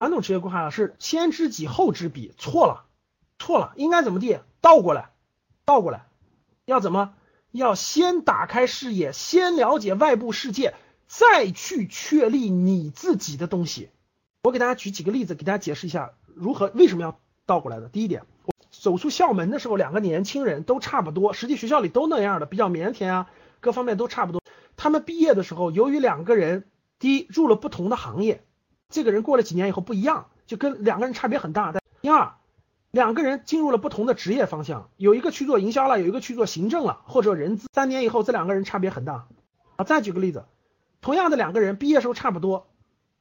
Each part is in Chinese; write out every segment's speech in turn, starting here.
传统职业规划是先知己后知彼，错了，错了，应该怎么地？倒过来，倒过来，要怎么？要先打开视野，先了解外部世界，再去确立你自己的东西。我给大家举几个例子，给大家解释一下如何为什么要倒过来的。第一点，走出校门的时候，两个年轻人都差不多，实际学校里都那样的，比较腼腆啊，各方面都差不多。他们毕业的时候，由于两个人，第一入了不同的行业，这个人过了几年以后不一样，就跟两个人差别很大。第二。两个人进入了不同的职业方向，有一个去做营销了，有一个去做行政了，或者人资。三年以后，这两个人差别很大。啊，再举个例子，同样的两个人毕业时候差不多，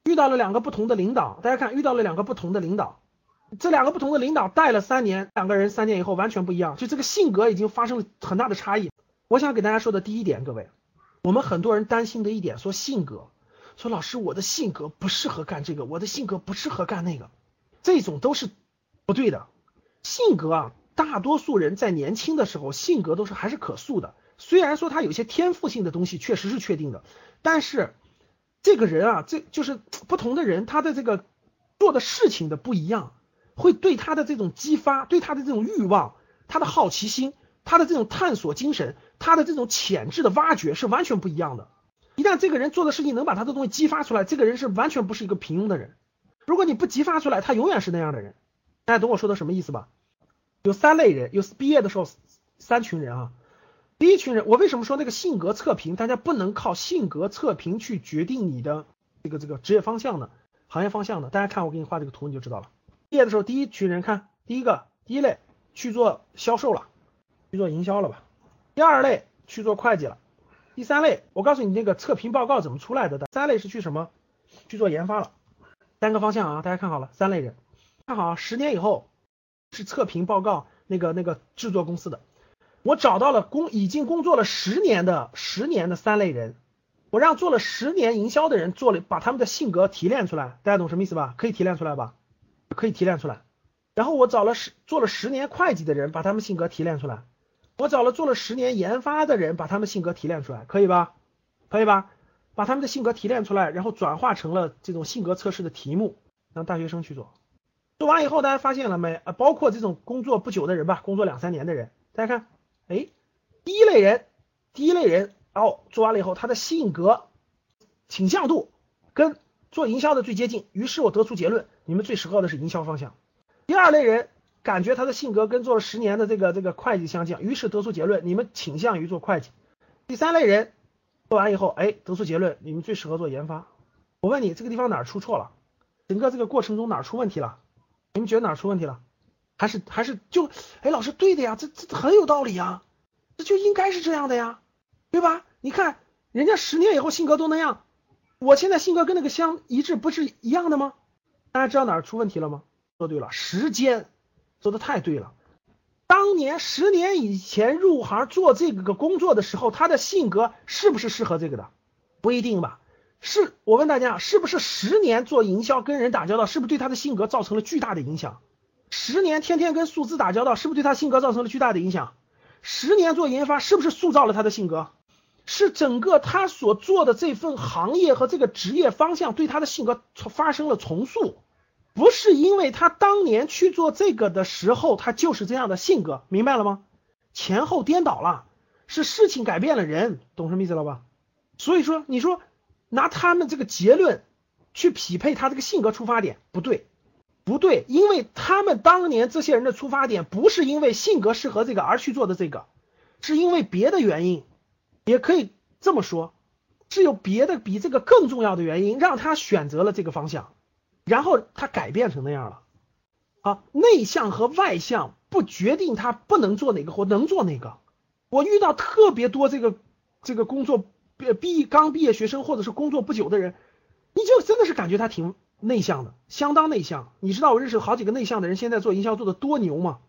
遇到了两个不同的领导。大家看，遇到了两个不同的领导，这两个不同的领导带了三年，两个人三年以后完全不一样，就这个性格已经发生了很大的差异。我想给大家说的第一点，各位，我们很多人担心的一点，说性格，说老师我的性格不适合干这个，我的性格不适合干那个，这种都是不对的。性格啊，大多数人在年轻的时候性格都是还是可塑的。虽然说他有些天赋性的东西确实是确定的，但是这个人啊，这就是不同的人，他的这个做的事情的不一样，会对他的这种激发，对他的这种欲望，他的好奇心，他的这种探索精神，他的这种潜质的挖掘是完全不一样的。一旦这个人做的事情能把他的东西激发出来，这个人是完全不是一个平庸的人。如果你不激发出来，他永远是那样的人。大家懂我说的什么意思吧？有三类人，有毕业的时候三群人啊。第一群人，我为什么说那个性格测评，大家不能靠性格测评去决定你的这个这个职业方向呢？行业方向呢？大家看我给你画这个图你就知道了。毕业的时候，第一群人看第一个第一类去做销售了，去做营销了吧。第二类去做会计了。第三类，我告诉你那个测评报告怎么出来的。三类是去什么？去做研发了。三个方向啊，大家看好了，三类人。看好，十年以后是测评报告那个那个制作公司的，我找到了工已经工作了十年的十年的三类人，我让做了十年营销的人做了把他们的性格提炼出来，大家懂什么意思吧？可以提炼出来吧？可以提炼出来。然后我找了十做了十年会计的人，把他们性格提炼出来。我找了做了十年研发的人，把他们性格提炼出来，可以吧？可以吧？把他们的性格提炼出来，然后转化成了这种性格测试的题目，让大学生去做。做完以后，大家发现了没？啊，包括这种工作不久的人吧，工作两三年的人，大家看，哎，第一类人，第一类人，哦，做完了以后，他的性格倾向度跟做营销的最接近，于是我得出结论，你们最适合的是营销方向。第二类人，感觉他的性格跟做了十年的这个这个会计相近，于是得出结论，你们倾向于做会计。第三类人，做完以后，哎，得出结论，你们最适合做研发。我问你，这个地方哪儿出错了？整个这个过程中哪儿出问题了？你们觉得哪儿出问题了？还是还是就哎，老师对的呀，这这很有道理呀，这就应该是这样的呀，对吧？你看人家十年以后性格都那样，我现在性格跟那个相一致，不是一样的吗？大家知道哪儿出问题了吗？说对了，时间说的太对了。当年十年以前入行做这个工作的时候，他的性格是不是适合这个的？不一定吧。是我问大家，是不是十年做营销跟人打交道，是不是对他的性格造成了巨大的影响？十年天天跟数字打交道，是不是对他性格造成了巨大的影响？十年做研发，是不是塑造了他的性格？是整个他所做的这份行业和这个职业方向对他的性格发生了重塑，不是因为他当年去做这个的时候他就是这样的性格，明白了吗？前后颠倒了，是事情改变了人，懂什么意思了吧？所以说，你说。拿他们这个结论去匹配他这个性格出发点不对，不对，因为他们当年这些人的出发点不是因为性格适合这个而去做的这个，是因为别的原因，也可以这么说，是有别的比这个更重要的原因让他选择了这个方向，然后他改变成那样了。啊，内向和外向不决定他不能做哪个或能做哪个。我遇到特别多这个这个工作。毕毕刚毕业学生或者是工作不久的人，你就真的是感觉他挺内向的，相当内向。你知道我认识好几个内向的人，现在做营销做的多牛吗？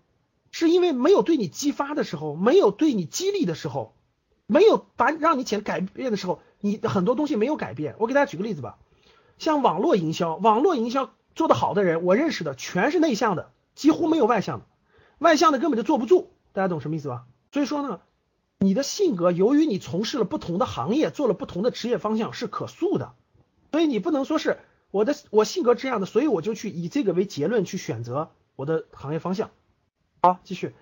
是因为没有对你激发的时候，没有对你激励的时候，没有把让你钱改变的时候，你很多东西没有改变。我给大家举个例子吧，像网络营销，网络营销做得好的人，我认识的全是内向的，几乎没有外向的，外向的根本就坐不住。大家懂什么意思吧？所以说呢。你的性格，由于你从事了不同的行业，做了不同的职业方向，是可塑的。所以你不能说是我的我性格这样的，所以我就去以这个为结论去选择我的行业方向。好，继续。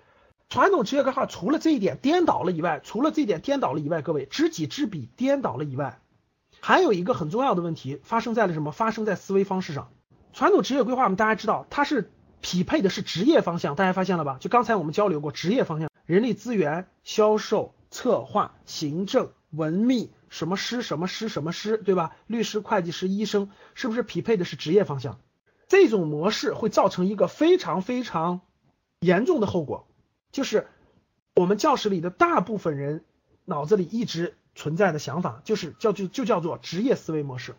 传统职业规划除了这一点颠倒了以外，除了这一点颠倒了以外，各位知己知彼颠倒了以外，还有一个很重要的问题发生在了什么？发生在思维方式上。传统职业规划，我们大家知道，它是匹配的是职业方向，大家发现了吧？就刚才我们交流过，职业方向，人力资源、销售、策划、行政、文秘，什么师什么师什么师，对吧？律师、会计师、医生，是不是匹配的是职业方向？这种模式会造成一个非常非常严重的后果。就是我们教室里的大部分人脑子里一直存在的想法，就是叫就就叫做职业思维模式。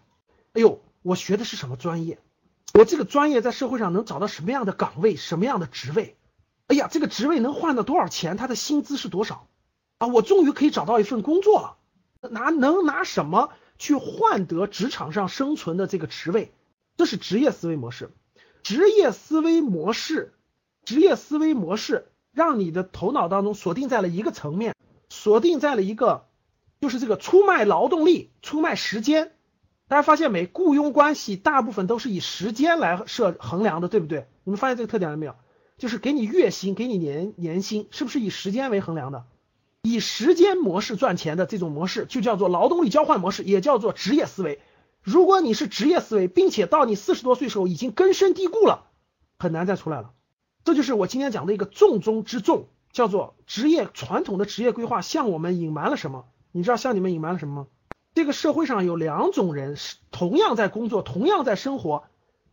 哎呦，我学的是什么专业？我这个专业在社会上能找到什么样的岗位、什么样的职位？哎呀，这个职位能换到多少钱？他的薪资是多少？啊，我终于可以找到一份工作了。拿能拿什么去换得职场上生存的这个职位？这是职业思维模式。职业思维模式，职业思维模式。让你的头脑当中锁定在了一个层面，锁定在了一个，就是这个出卖劳动力、出卖时间。大家发现没？雇佣关系大部分都是以时间来设衡量的，对不对？你们发现这个特点了没有？就是给你月薪、给你年年薪，是不是以时间为衡量的？以时间模式赚钱的这种模式，就叫做劳动力交换模式，也叫做职业思维。如果你是职业思维，并且到你四十多岁时候已经根深蒂固了，很难再出来了。这就是我今天讲的一个重中之重，叫做职业传统的职业规划向我们隐瞒了什么？你知道向你们隐瞒了什么吗？这个社会上有两种人是同样在工作，同样在生活，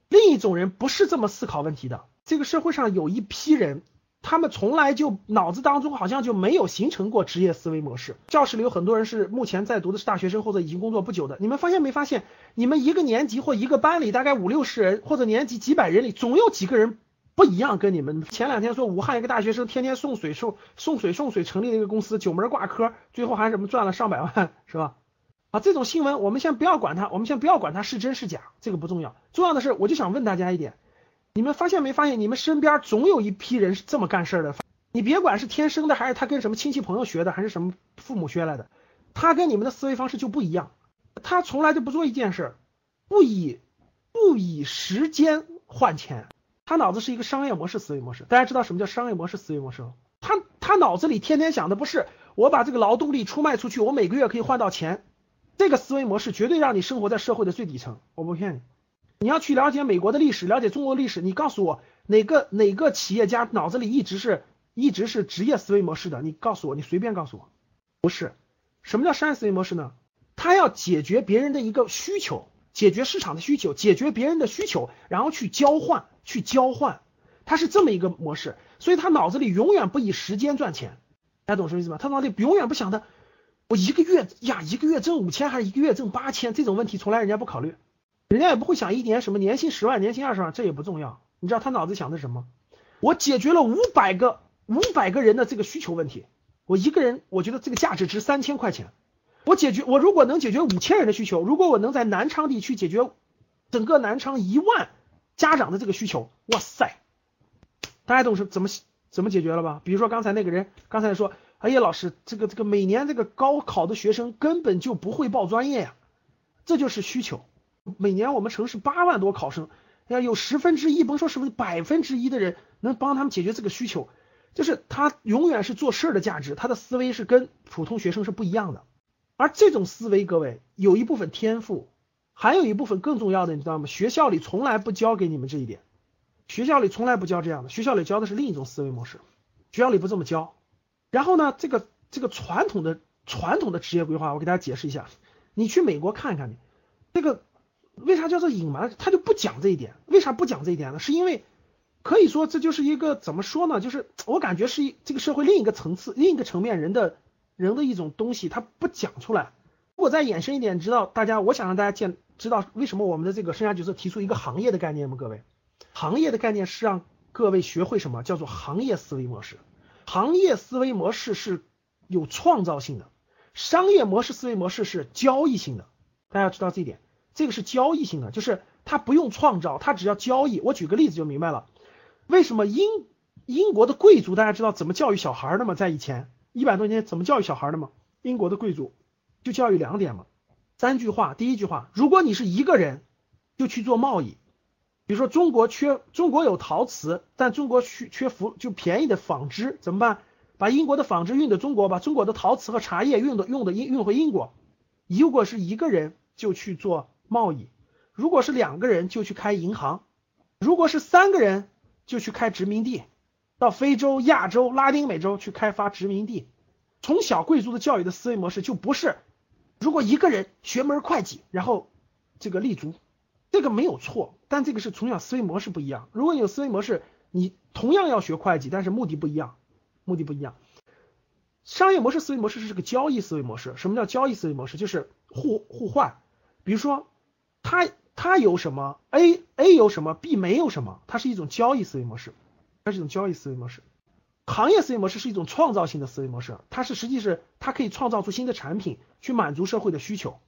另一种人不是这么思考问题的。这个社会上有一批人，他们从来就脑子当中好像就没有形成过职业思维模式。教室里有很多人是目前在读的是大学生或者已经工作不久的，你们发现没发现？你们一个年级或一个班里大概五六十人，或者年级几百人里，总有几个人。不一样，跟你们前两天说武汉一个大学生天天送水送送水送水成立了一个公司九门挂科，最后还什么赚了上百万，是吧？啊，这种新闻我们先不要管它，我们先不要管它是真是假，这个不重要。重要的是，我就想问大家一点，你们发现没发现，你们身边总有一批人是这么干事的？你别管是天生的，还是他跟什么亲戚朋友学的，还是什么父母学来的，他跟你们的思维方式就不一样。他从来就不做一件事，不以不以时间换钱。他脑子是一个商业模式思维模式，大家知道什么叫商业模式思维模式吗？他他脑子里天天想的不是我把这个劳动力出卖出去，我每个月可以换到钱，这个思维模式绝对让你生活在社会的最底层。我不骗你，你要去了解美国的历史，了解中国历史，你告诉我哪个哪个企业家脑子里一直是一直是职业思维模式的？你告诉我，你随便告诉我，不是。什么叫商业思维模式呢？他要解决别人的一个需求。解决市场的需求，解决别人的需求，然后去交换，去交换，他是这么一个模式，所以他脑子里永远不以时间赚钱，大家懂什么意思吗？他脑子里永远不想的，我一个月呀，一个月挣五千还是一个月挣八千，这种问题从来人家不考虑，人家也不会想一年什么年薪十万，年薪二十万，这也不重要。你知道他脑子想的什么？我解决了五百个五百个人的这个需求问题，我一个人我觉得这个价值值三千块钱。我解决，我如果能解决五千人的需求，如果我能在南昌地区解决整个南昌一万家长的这个需求，哇塞，大家懂是怎么怎么解决了吧？比如说刚才那个人刚才说，哎呀老师，这个这个每年这个高考的学生根本就不会报专业呀，这就是需求。每年我们城市八万多考生，要有十分之一，甭说十分百分之一的人能帮他们解决这个需求，就是他永远是做事儿的价值，他的思维是跟普通学生是不一样的。而这种思维，各位有一部分天赋，还有一部分更重要的，你知道吗？学校里从来不教给你们这一点，学校里从来不教这样的，学校里教的是另一种思维模式，学校里不这么教。然后呢，这个这个传统的传统的职业规划，我给大家解释一下，你去美国看看，你这个为啥叫做隐瞒？他就不讲这一点，为啥不讲这一点呢？是因为可以说这就是一个怎么说呢？就是我感觉是一这个社会另一个层次、另一个层面人的。人的一种东西，他不讲出来。如果再延伸一点，知道大家，我想让大家见知道为什么我们的这个生涯角色提出一个行业的概念吗？各位，行业的概念是让各位学会什么叫做行业思维模式。行业思维模式是有创造性的，商业模式思维模式是交易性的。大家要知道这一点，这个是交易性的，就是它不用创造，它只要交易。我举个例子就明白了。为什么英英国的贵族大家知道怎么教育小孩的吗？在以前。一百多年怎么教育小孩的吗？英国的贵族就教育两点嘛，三句话。第一句话，如果你是一个人，就去做贸易。比如说中国缺中国有陶瓷，但中国缺缺服就便宜的纺织怎么办？把英国的纺织运到中国，把中国的陶瓷和茶叶运的用的运运回英国。如果是一个人就去做贸易，如果是两个人就去开银行，如果是三个人就去开殖民地，到非洲、亚洲、拉丁美洲去开发殖民地。从小贵族的教育的思维模式就不是，如果一个人学门会计，然后这个立足，这个没有错，但这个是从小思维模式不一样。如果你有思维模式，你同样要学会计，但是目的不一样，目的不一样。商业模式思维模式是个交易思维模式。什么叫交易思维模式？就是互互换。比如说，他他有什么，A A 有什么，B 没有什么，它是一种交易思维模式，它是一种交易思维模式。行业思维模式是一种创造性的思维模式，它是实际是它可以创造出新的产品，去满足社会的需求，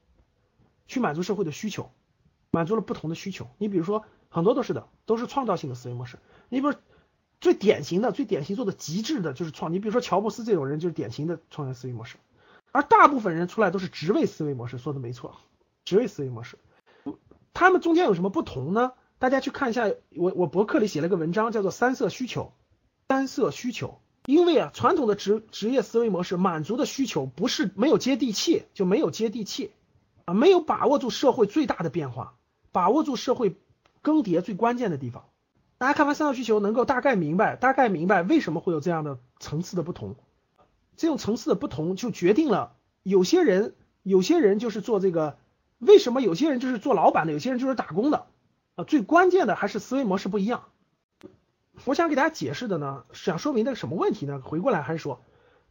去满足社会的需求，满足了不同的需求。你比如说，很多都是的，都是创造性的思维模式。你比如最典型的、最典型做的极致的就是创，你比如说乔布斯这种人就是典型的创业思维模式，而大部分人出来都是职位思维模式，说的没错，职位思维模式。他们中间有什么不同呢？大家去看一下，我我博客里写了个文章，叫做三色需求。三色需求，因为啊，传统的职职业思维模式满足的需求不是没有接地气，就没有接地气啊，没有把握住社会最大的变化，把握住社会更迭最关键的地方。大家看完三色需求，能够大概明白，大概明白为什么会有这样的层次的不同。这种层次的不同，就决定了有些人，有些人就是做这个，为什么有些人就是做老板的，有些人就是打工的啊？最关键的还是思维模式不一样。我想给大家解释的呢，想说明的什么问题呢？回过来还是说，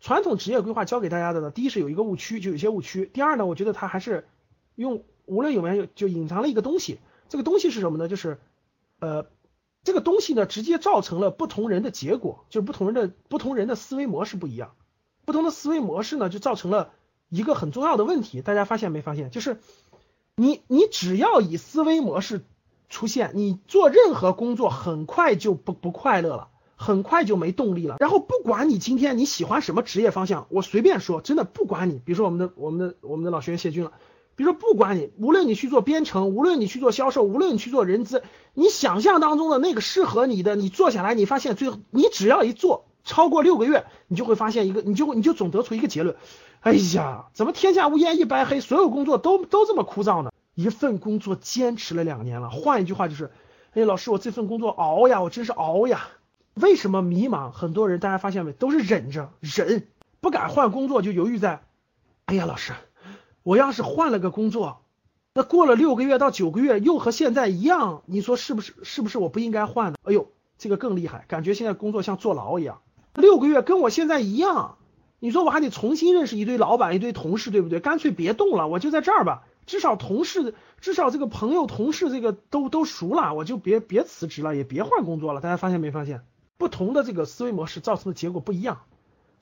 传统职业规划教给大家的呢，第一是有一个误区，就有些误区。第二呢，我觉得它还是用无论有没有就隐藏了一个东西，这个东西是什么呢？就是呃，这个东西呢，直接造成了不同人的结果，就是不同人的不同人的思维模式不一样，不同的思维模式呢，就造成了一个很重要的问题。大家发现没发现？就是你你只要以思维模式。出现，你做任何工作很快就不不快乐了，很快就没动力了。然后不管你今天你喜欢什么职业方向，我随便说，真的不管你，比如说我们的我们的我们的老学员谢军了，比如说不管你，无论你去做编程，无论你去做销售，无论你去做人资，你想象当中的那个适合你的，你做下来，你发现最后你只要一做超过六个月，你就会发现一个，你就你就总得出一个结论，哎呀，怎么天下乌烟一般黑，所有工作都都这么枯燥呢？一份工作坚持了两年了，换一句话就是，哎，老师，我这份工作熬呀，我真是熬呀。为什么迷茫？很多人大家发现没，都是忍着忍，不敢换工作，就犹豫在，哎呀，老师，我要是换了个工作，那过了六个月到九个月又和现在一样，你说是不是？是不是我不应该换呢？哎呦，这个更厉害，感觉现在工作像坐牢一样，六个月跟我现在一样，你说我还得重新认识一堆老板、一堆同事，对不对？干脆别动了，我就在这儿吧。至少同事，至少这个朋友、同事这个都都熟了，我就别别辞职了，也别换工作了。大家发现没发现，不同的这个思维模式造成的结果不一样。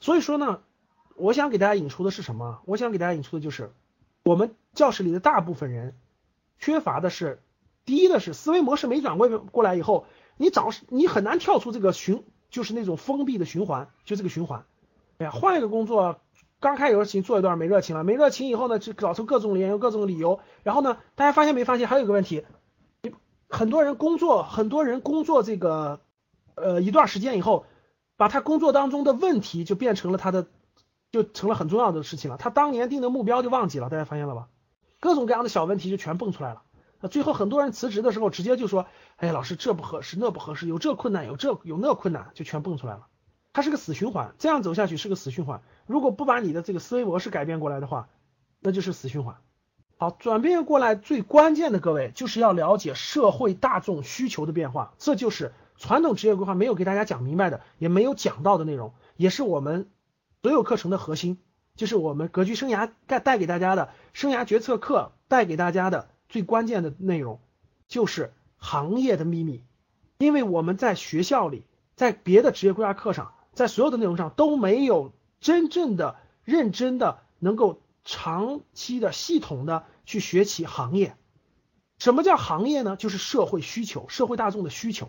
所以说呢，我想给大家引出的是什么？我想给大家引出的就是，我们教室里的大部分人缺乏的是，第一的是思维模式没转过过来以后，你找你很难跳出这个循，就是那种封闭的循环，就这个循环。哎呀，换一个工作。刚开始有热情，做一段没热情了，没热情以后呢，就找出各种理由、各种理由。然后呢，大家发现没发现还有一个问题？很多人工作，很多人工作这个呃一段时间以后，把他工作当中的问题就变成了他的，就成了很重要的事情了。他当年定的目标就忘记了，大家发现了吧？各种各样的小问题就全蹦出来了。那最后很多人辞职的时候，直接就说：“哎呀，老师这不合适，那不合适，有这困难，有这有那困难，就全蹦出来了。”它是个死循环，这样走下去是个死循环。如果不把你的这个思维模式改变过来的话，那就是死循环。好，转变过来最关键的各位就是要了解社会大众需求的变化，这就是传统职业规划没有给大家讲明白的，也没有讲到的内容，也是我们所有课程的核心，就是我们格局生涯带带给大家的生涯决策课带给大家的最关键的内容，就是行业的秘密。因为我们在学校里，在别的职业规划课上。在所有的内容上都没有真正的、认真的、能够长期的、系统的去学习行业。什么叫行业呢？就是社会需求、社会大众的需求。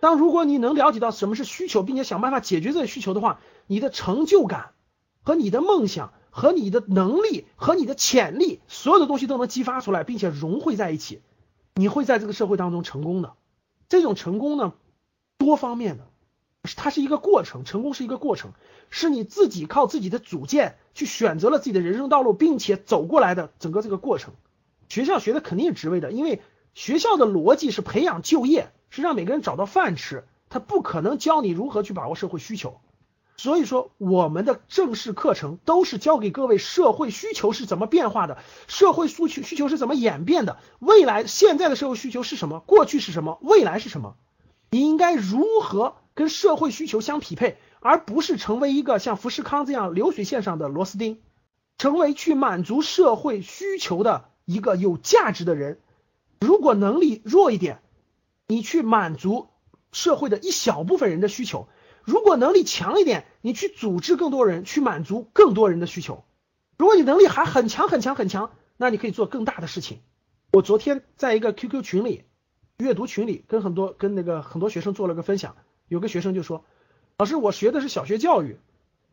当如果你能了解到什么是需求，并且想办法解决这个需求的话，你的成就感和你的梦想和你的能力和你的潜力，所有的东西都能激发出来，并且融汇在一起。你会在这个社会当中成功的。这种成功呢，多方面的，它是一个过程，成功是一个过程，是你自己靠自己的主见去选择了自己的人生道路，并且走过来的整个这个过程。学校学的肯定是职位的，因为学校的逻辑是培养就业，是让每个人找到饭吃，他不可能教你如何去把握社会需求。所以说，我们的正式课程都是教给各位社会需求是怎么变化的，社会诉求需求是怎么演变的，未来现在的社会需求是什么，过去是什么，未来是什么，你应该如何跟社会需求相匹配，而不是成为一个像富士康这样流水线上的螺丝钉，成为去满足社会需求的一个有价值的人。如果能力弱一点，你去满足社会的一小部分人的需求。如果能力强一点，你去组织更多人，去满足更多人的需求。如果你能力还很强很强很强，那你可以做更大的事情。我昨天在一个 QQ 群里，阅读群里跟很多跟那个很多学生做了个分享，有个学生就说：“老师，我学的是小学教育，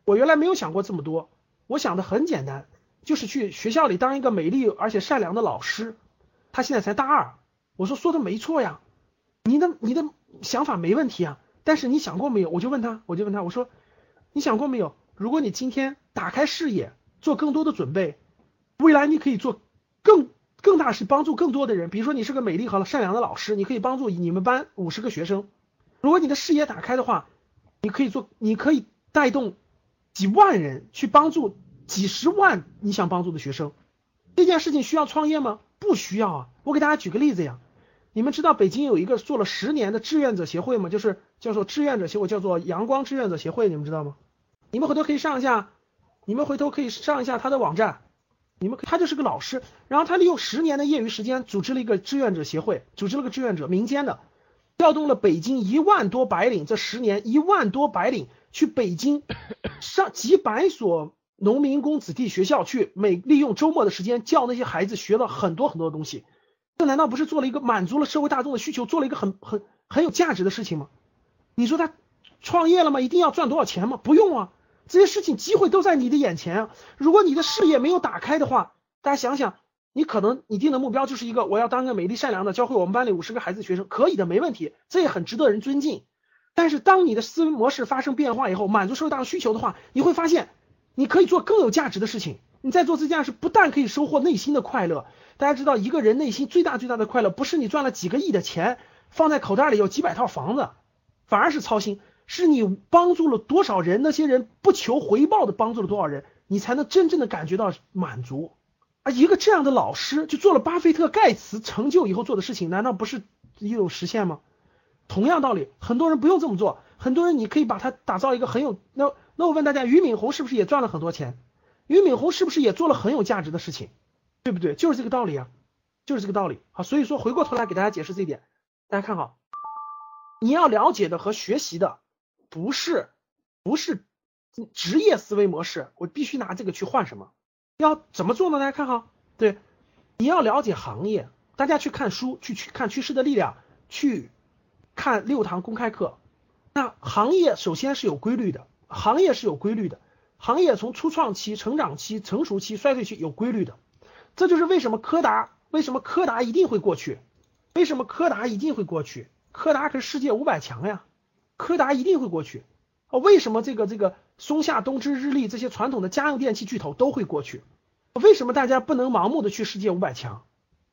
我原来没有想过这么多，我想的很简单，就是去学校里当一个美丽而且善良的老师。”他现在才大二，我说说的没错呀，你的你的想法没问题啊。但是你想过没有？我就问他，我就问他，我说，你想过没有？如果你今天打开视野，做更多的准备，未来你可以做更更大是帮助更多的人。比如说你是个美丽和善良的老师，你可以帮助你们班五十个学生。如果你的视野打开的话，你可以做，你可以带动几万人去帮助几十万你想帮助的学生。这件事情需要创业吗？不需要啊。我给大家举个例子呀。你们知道北京有一个做了十年的志愿者协会吗？就是叫做志愿者协会，叫做阳光志愿者协会，你们知道吗？你们回头可以上一下，你们回头可以上一下他的网站，你们他就是个老师，然后他利用十年的业余时间组织了一个志愿者协会，组织了个志愿者，民间的，调动了北京一万多白领，这十年一万多白领去北京 上几百所农民工子弟学校去，每利用周末的时间教那些孩子学了很多很多东西。这难道不是做了一个满足了社会大众的需求，做了一个很很很有价值的事情吗？你说他创业了吗？一定要赚多少钱吗？不用啊，这些事情机会都在你的眼前啊。如果你的视野没有打开的话，大家想想，你可能你定的目标就是一个我要当个美丽善良的，教会我们班里五十个孩子学生，可以的，没问题，这也很值得人尊敬。但是当你的思维模式发生变化以后，满足社会大众需求的话，你会发现你可以做更有价值的事情。你在做这件事，不但可以收获内心的快乐。大家知道，一个人内心最大最大的快乐，不是你赚了几个亿的钱放在口袋里有几百套房子，反而是操心，是你帮助了多少人，那些人不求回报的帮助了多少人，你才能真正的感觉到满足。啊一个这样的老师，就做了巴菲特、盖茨成就以后做的事情，难道不是一种实现吗？同样道理，很多人不用这么做，很多人你可以把它打造一个很有那那我问大家，俞敏洪是不是也赚了很多钱？俞敏洪是不是也做了很有价值的事情？对不对？就是这个道理啊，就是这个道理。好，所以说回过头来给大家解释这一点。大家看好，你要了解的和学习的不是不是职业思维模式，我必须拿这个去换什么？要怎么做呢？大家看好，对，你要了解行业，大家去看书，去去看趋势的力量，去看六堂公开课。那行业首先是有规律的，行业是有规律的，行业从初创期、成长期、成熟期、衰退期有规律的。这就是为什么柯达为什么柯达一定会过去？为什么柯达一定会过去？柯达可是世界五百强呀，柯达一定会过去。啊，为什么这个这个松下、东芝、日立这些传统的家用电器巨头都会过去？为什么大家不能盲目的去世界五百强？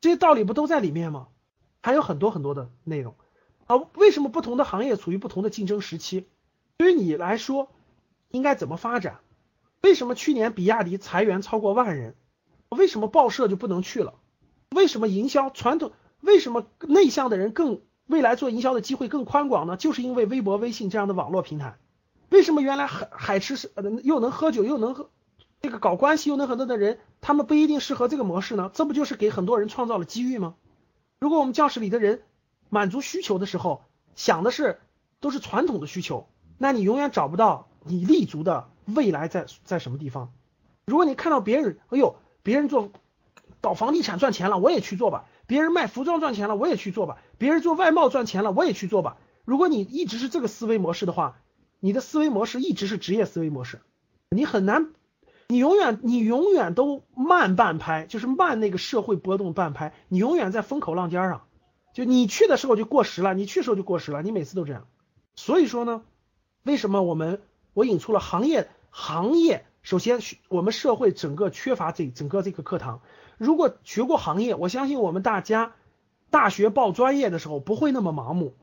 这些道理不都在里面吗？还有很多很多的内容啊。为什么不同的行业处于不同的竞争时期？对于你来说，应该怎么发展？为什么去年比亚迪裁员超过万人？为什么报社就不能去了？为什么营销传统？为什么内向的人更未来做营销的机会更宽广呢？就是因为微博、微信这样的网络平台。为什么原来海海吃是呃又能喝酒又能喝这个搞关系又能很多的人，他们不一定适合这个模式呢？这不就是给很多人创造了机遇吗？如果我们教室里的人满足需求的时候想的是都是传统的需求，那你永远找不到你立足的未来在在什么地方。如果你看到别人，哎呦。别人做搞房地产赚钱了，我也去做吧；别人卖服装赚钱了，我也去做吧；别人做外贸赚钱了，我也去做吧。如果你一直是这个思维模式的话，你的思维模式一直是职业思维模式，你很难，你永远你永远都慢半拍，就是慢那个社会波动半拍，你永远在风口浪尖上，就你去的时候就过时了，你去时候就过时了，你每次都这样。所以说呢，为什么我们我引出了行业行业？首先，我们社会整个缺乏这整个这个课堂。如果学过行业，我相信我们大家大学报专业的时候不会那么盲目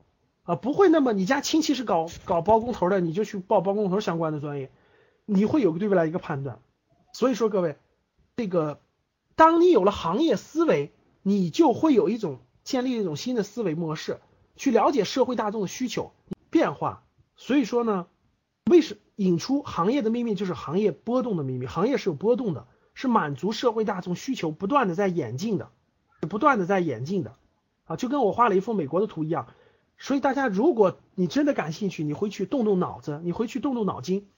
啊，不会那么你家亲戚是搞搞包工头的，你就去报包工头相关的专业，你会有个对未来一个判断。所以说，各位，这个当你有了行业思维，你就会有一种建立一种新的思维模式，去了解社会大众的需求变化。所以说呢，为什引出行业的秘密就是行业波动的秘密，行业是有波动的。是满足社会大众需求，不断的在演进的，不断的在演进的，啊，就跟我画了一幅美国的图一样。所以大家，如果你真的感兴趣，你回去动动脑子，你回去动动脑筋。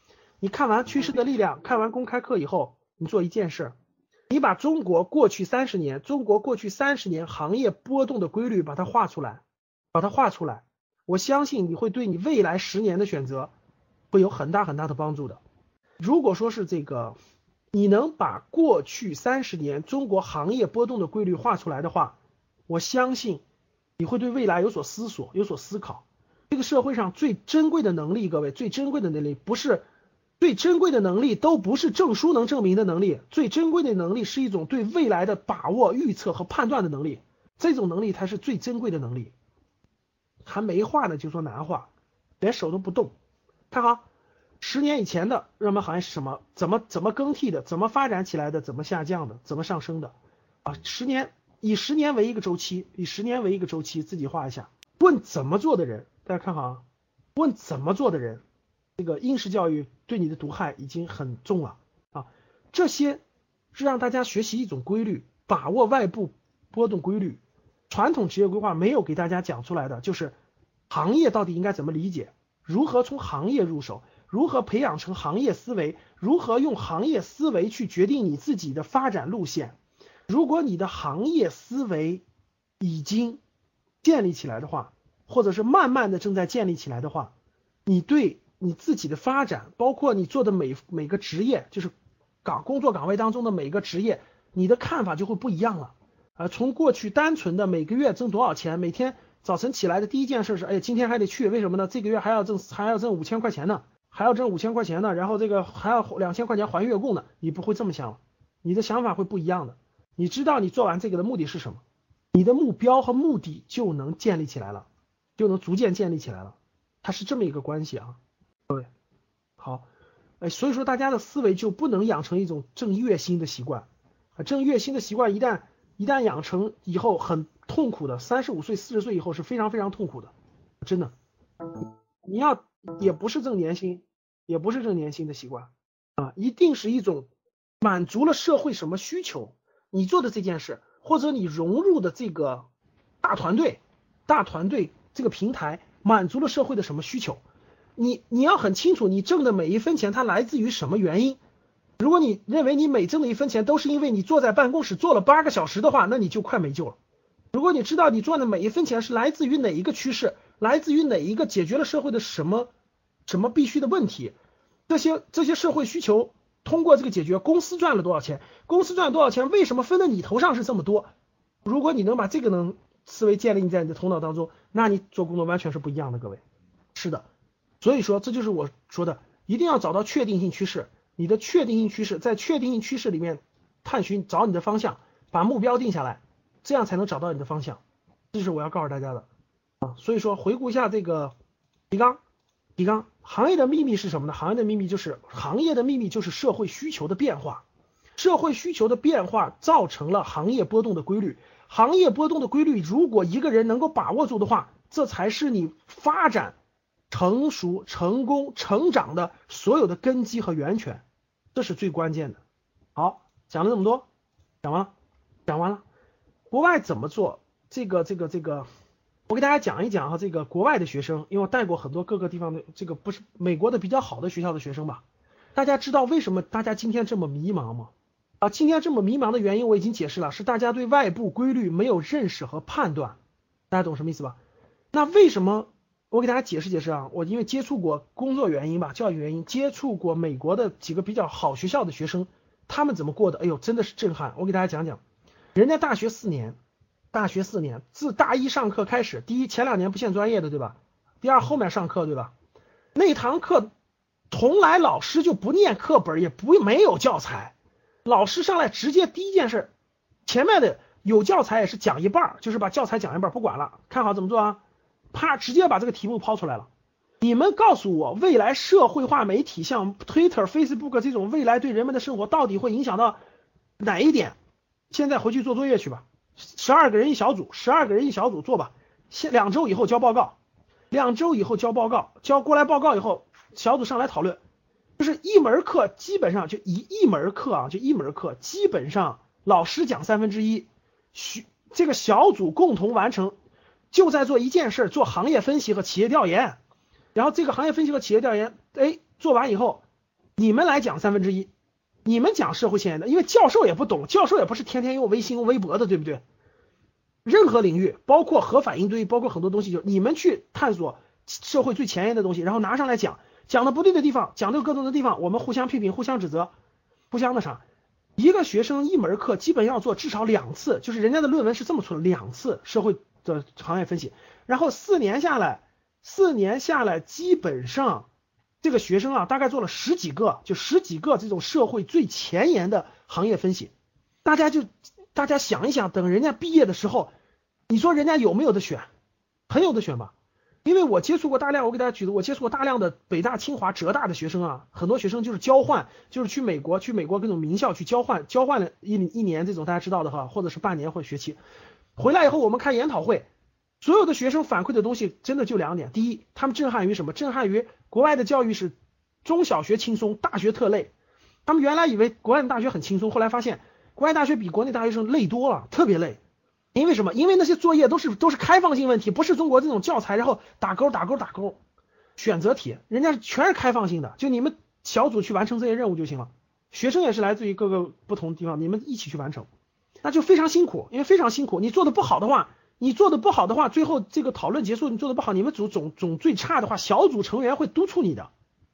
你看完《趋势的力量》，看完公开课以后，你做一件事，你把中国过去三十年，中国过去三十年行业波动的规律把它画出来，把它画出来，我相信你会对你未来十年的选择会有很大很大的帮助的。如果说是这个。你能把过去三十年中国行业波动的规律画出来的话，我相信你会对未来有所思索、有所思考。这个社会上最珍贵的能力，各位最珍贵的能力不是最珍贵的能力，都不是证书能证明的能力。最珍贵的能力是一种对未来的把握、预测和判断的能力。这种能力才是最珍贵的能力。还没画呢，就说难画，连手都不动。看好。十年以前的热门行业是什么？怎么怎么更替的？怎么发展起来的？怎么下降的？怎么上升的？啊，十年以十年为一个周期，以十年为一个周期，自己画一下。问怎么做的人，大家看好啊。问怎么做的人，这个应试教育对你的毒害已经很重了啊。这些是让大家学习一种规律，把握外部波动规律。传统职业规划没有给大家讲出来的，就是行业到底应该怎么理解，如何从行业入手。如何培养成行业思维？如何用行业思维去决定你自己的发展路线？如果你的行业思维已经建立起来的话，或者是慢慢的正在建立起来的话，你对你自己的发展，包括你做的每每个职业，就是岗工作岗位当中的每个职业，你的看法就会不一样了。啊，从过去单纯的每个月挣多少钱，每天早晨起来的第一件事是，哎，今天还得去，为什么呢？这个月还要挣还要挣五千块钱呢。还要挣五千块钱呢，然后这个还要两千块钱还月供呢，你不会这么想，你的想法会不一样的。你知道你做完这个的目的是什么，你的目标和目的就能建立起来了，就能逐渐建立起来了，它是这么一个关系啊，各位，好，哎，所以说大家的思维就不能养成一种挣月薪的习惯。啊，挣月薪的习惯一旦一旦养成以后很痛苦的，三十五岁四十岁以后是非常非常痛苦的，真的，你要。也不是挣年薪，也不是挣年薪的习惯。啊，一定是一种满足了社会什么需求，你做的这件事，或者你融入的这个大团队、大团队这个平台，满足了社会的什么需求？你你要很清楚，你挣的每一分钱它来自于什么原因？如果你认为你每挣的一分钱都是因为你坐在办公室坐了八个小时的话，那你就快没救了。如果你知道你赚的每一分钱是来自于哪一个趋势？来自于哪一个解决了社会的什么什么必须的问题？这些这些社会需求通过这个解决，公司赚了多少钱？公司赚了多少钱？为什么分到你头上是这么多？如果你能把这个能思维建立在你的头脑当中，那你做工作完全是不一样的。各位，是的，所以说这就是我说的，一定要找到确定性趋势。你的确定性趋势在确定性趋势里面探寻，找你的方向，把目标定下来，这样才能找到你的方向。这是我要告诉大家的。啊，所以说回顾一下这个提纲，提纲行业的秘密是什么呢？行业的秘密就是行业的秘密就是社会需求的变化，社会需求的变化造成了行业波动的规律，行业波动的规律，如果一个人能够把握住的话，这才是你发展、成熟、成功、成长的所有的根基和源泉，这是最关键的。好，讲了这么多，讲完了，讲完了，国外怎么做？这个，这个，这个。我给大家讲一讲哈，这个国外的学生，因为我带过很多各个地方的这个不是美国的比较好的学校的学生吧。大家知道为什么大家今天这么迷茫吗？啊，今天这么迷茫的原因我已经解释了，是大家对外部规律没有认识和判断。大家懂什么意思吧？那为什么我给大家解释解释啊？我因为接触过工作原因吧，教育原因，接触过美国的几个比较好学校的学生，他们怎么过的？哎呦，真的是震撼！我给大家讲讲，人家大学四年。大学四年，自大一上课开始，第一前两年不限专业的对吧？第二后面上课对吧？那堂课从来老师就不念课本，也不没有教材，老师上来直接第一件事，前面的有教材也是讲一半，就是把教材讲一半不管了，看好怎么做啊？啪，直接把这个题目抛出来了。你们告诉我，未来社会化媒体像 Twitter、Facebook 这种未来对人们的生活到底会影响到哪一点？现在回去做作业去吧，十二个人一小组，十二个人一小组做吧，先两周以后交报告，两周以后交报告，交过来报告以后，小组上来讨论，就是一门课基本上就一一门课啊，就一门课基本上老师讲三分之一，学这个小组共同完成，就在做一件事，做行业分析和企业调研。然后这个行业分析和企业调研，哎，做完以后，你们来讲三分之一，你们讲社会现象的，因为教授也不懂，教授也不是天天用微信、用微博的，对不对？任何领域，包括核反应堆，包括很多东西，就你们去探索社会最前沿的东西，然后拿上来讲，讲的不对的地方，讲的各种的地方，我们互相批评、互相指责、互相的啥？一个学生一门课基本要做至少两次，就是人家的论文是这么出的，两次社会的行业分析，然后四年下来。四年下来，基本上这个学生啊，大概做了十几个，就十几个这种社会最前沿的行业分析。大家就大家想一想，等人家毕业的时候，你说人家有没有的选？很有的选吧。因为我接触过大量，我给大家举的，我接触过大量的北大、清华、浙大的学生啊，很多学生就是交换，就是去美国，去美国各种名校去交换，交换了一一年这种大家知道的哈，或者是半年或者学期，回来以后我们开研讨会。所有的学生反馈的东西真的就两点：第一，他们震撼于什么？震撼于国外的教育是中小学轻松，大学特累。他们原来以为国外的大学很轻松，后来发现国外大学比国内大学生累多了，特别累。因为什么？因为那些作业都是都是开放性问题，不是中国这种教材，然后打勾打勾打勾，选择题，人家全是开放性的，就你们小组去完成这些任务就行了。学生也是来自于各个不同地方，你们一起去完成，那就非常辛苦，因为非常辛苦，你做的不好的话。你做的不好的话，最后这个讨论结束，你做的不好，你们组总总最差的话，小组成员会督促你的，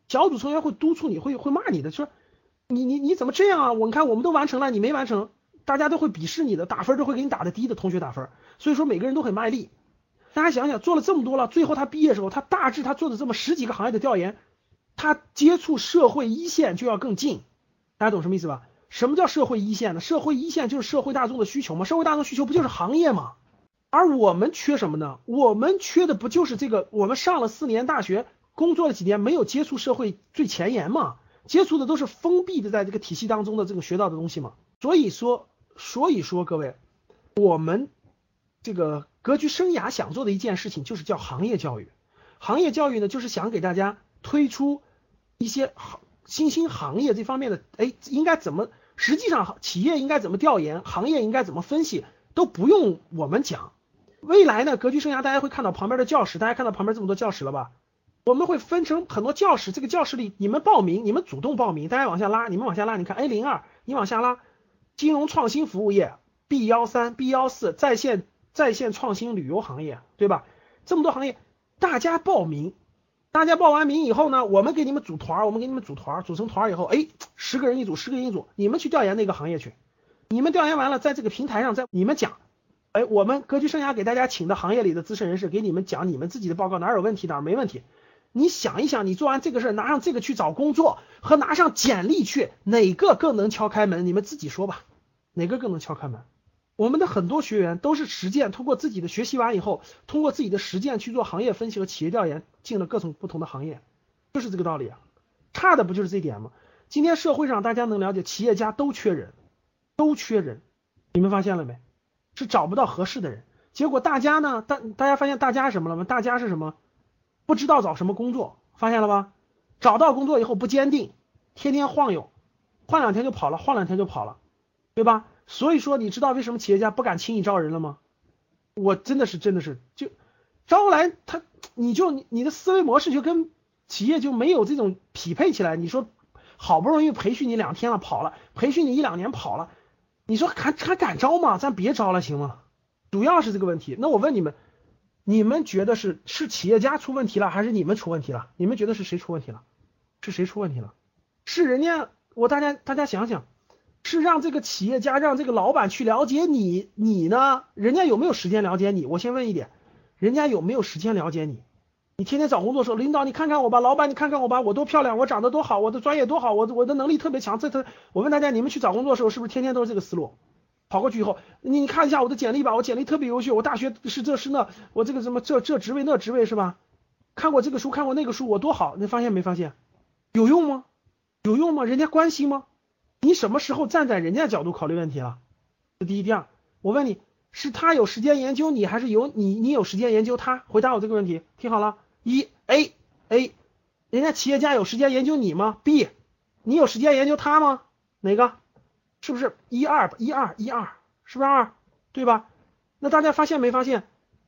小组成员会督促你，会会骂你的，说你你你怎么这样啊？我看我们都完成了，你没完成，大家都会鄙视你的，打分都会给你打的低的同学打分，所以说每个人都很卖力。大家想想，做了这么多了，最后他毕业的时候，他大致他做的这么十几个行业的调研，他接触社会一线就要更近，大家懂什么意思吧？什么叫社会一线呢？社会一线就是社会大众的需求嘛，社会大众需求不就是行业吗？而我们缺什么呢？我们缺的不就是这个？我们上了四年大学，工作了几年，没有接触社会最前沿嘛？接触的都是封闭的，在这个体系当中的这个学到的东西嘛？所以说，所以说，各位，我们这个格局生涯想做的一件事情，就是叫行业教育。行业教育呢，就是想给大家推出一些行新兴行业这方面的，哎，应该怎么？实际上，企业应该怎么调研？行业应该怎么分析？都不用我们讲。未来呢？格局生涯，大家会看到旁边的教室，大家看到旁边这么多教室了吧？我们会分成很多教室，这个教室里你们报名，你们主动报名，大家往下拉，你们往下拉，你看 A 零二，你往下拉，金融创新服务业 B 幺三 B 幺四在线在线创新旅游行业，对吧？这么多行业，大家报名，大家报完名以后呢，我们给你们组团，我们给你们组团，组成团以后，哎，十个人一组，十个人一组，你们去调研那个行业去，你们调研完了，在这个平台上，在你们讲。哎，我们格局生涯给大家请的行业里的资深人士给你们讲你们自己的报告哪有问题哪没问题。你想一想，你做完这个事儿拿上这个去找工作和拿上简历去哪个更能敲开门？你们自己说吧，哪个更能敲开门？我们的很多学员都是实践，通过自己的学习完以后，通过自己的实践去做行业分析和企业调研，进了各种不同的行业，就是这个道理啊。差的不就是这点吗？今天社会上大家能了解，企业家都缺人，都缺人，你们发现了没？是找不到合适的人，结果大家呢？大大家发现大家什么了吗？大家是什么？不知道找什么工作，发现了吧？找到工作以后不坚定，天天晃悠，换两天就跑了，换两天就跑了，对吧？所以说，你知道为什么企业家不敢轻易招人了吗？我真的是真的是就招来他，你就你你的思维模式就跟企业就没有这种匹配起来。你说好不容易培训你两天了跑了，培训你一两年跑了。你说还还敢招吗？咱别招了，行吗？主要是这个问题。那我问你们，你们觉得是是企业家出问题了，还是你们出问题了？你们觉得是谁出问题了？是谁出问题了？是人家我大家大家想想，是让这个企业家让这个老板去了解你，你呢？人家有没有时间了解你？我先问一点，人家有没有时间了解你？你天天找工作时候，领导你看看我吧，老板你看看我吧，我多漂亮，我长得多好，我的专业多好，我的我的能力特别强。这这，我问大家，你们去找工作的时候是不是天天都是这个思路？跑过去以后，你你看一下我的简历吧，我简历特别优秀，我大学是这是那，我这个什么这这职位那职位是吧？看过这个书，看过那个书，我多好，你发现没发现？有用吗？有用吗？人家关心吗？你什么时候站在人家角度考虑问题了？这第一，第二，我问你，是他有时间研究你，还是有你你有时间研究他？回答我这个问题，听好了。一 A A，人家企业家有时间研究你吗？B，你有时间研究他吗？哪个？是不是一二一二一二？是不是二？对吧？那大家发现没发现？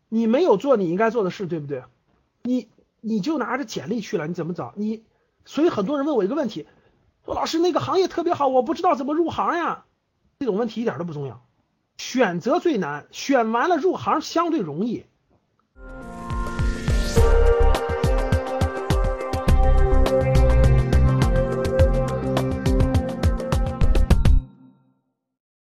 你没有做你应该做的事，对不对？你你就拿着简历去了，你怎么找？你所以很多人问我一个问题，说老师那个行业特别好，我不知道怎么入行呀。这种问题一点都不重要，选择最难，选完了入行相对容易。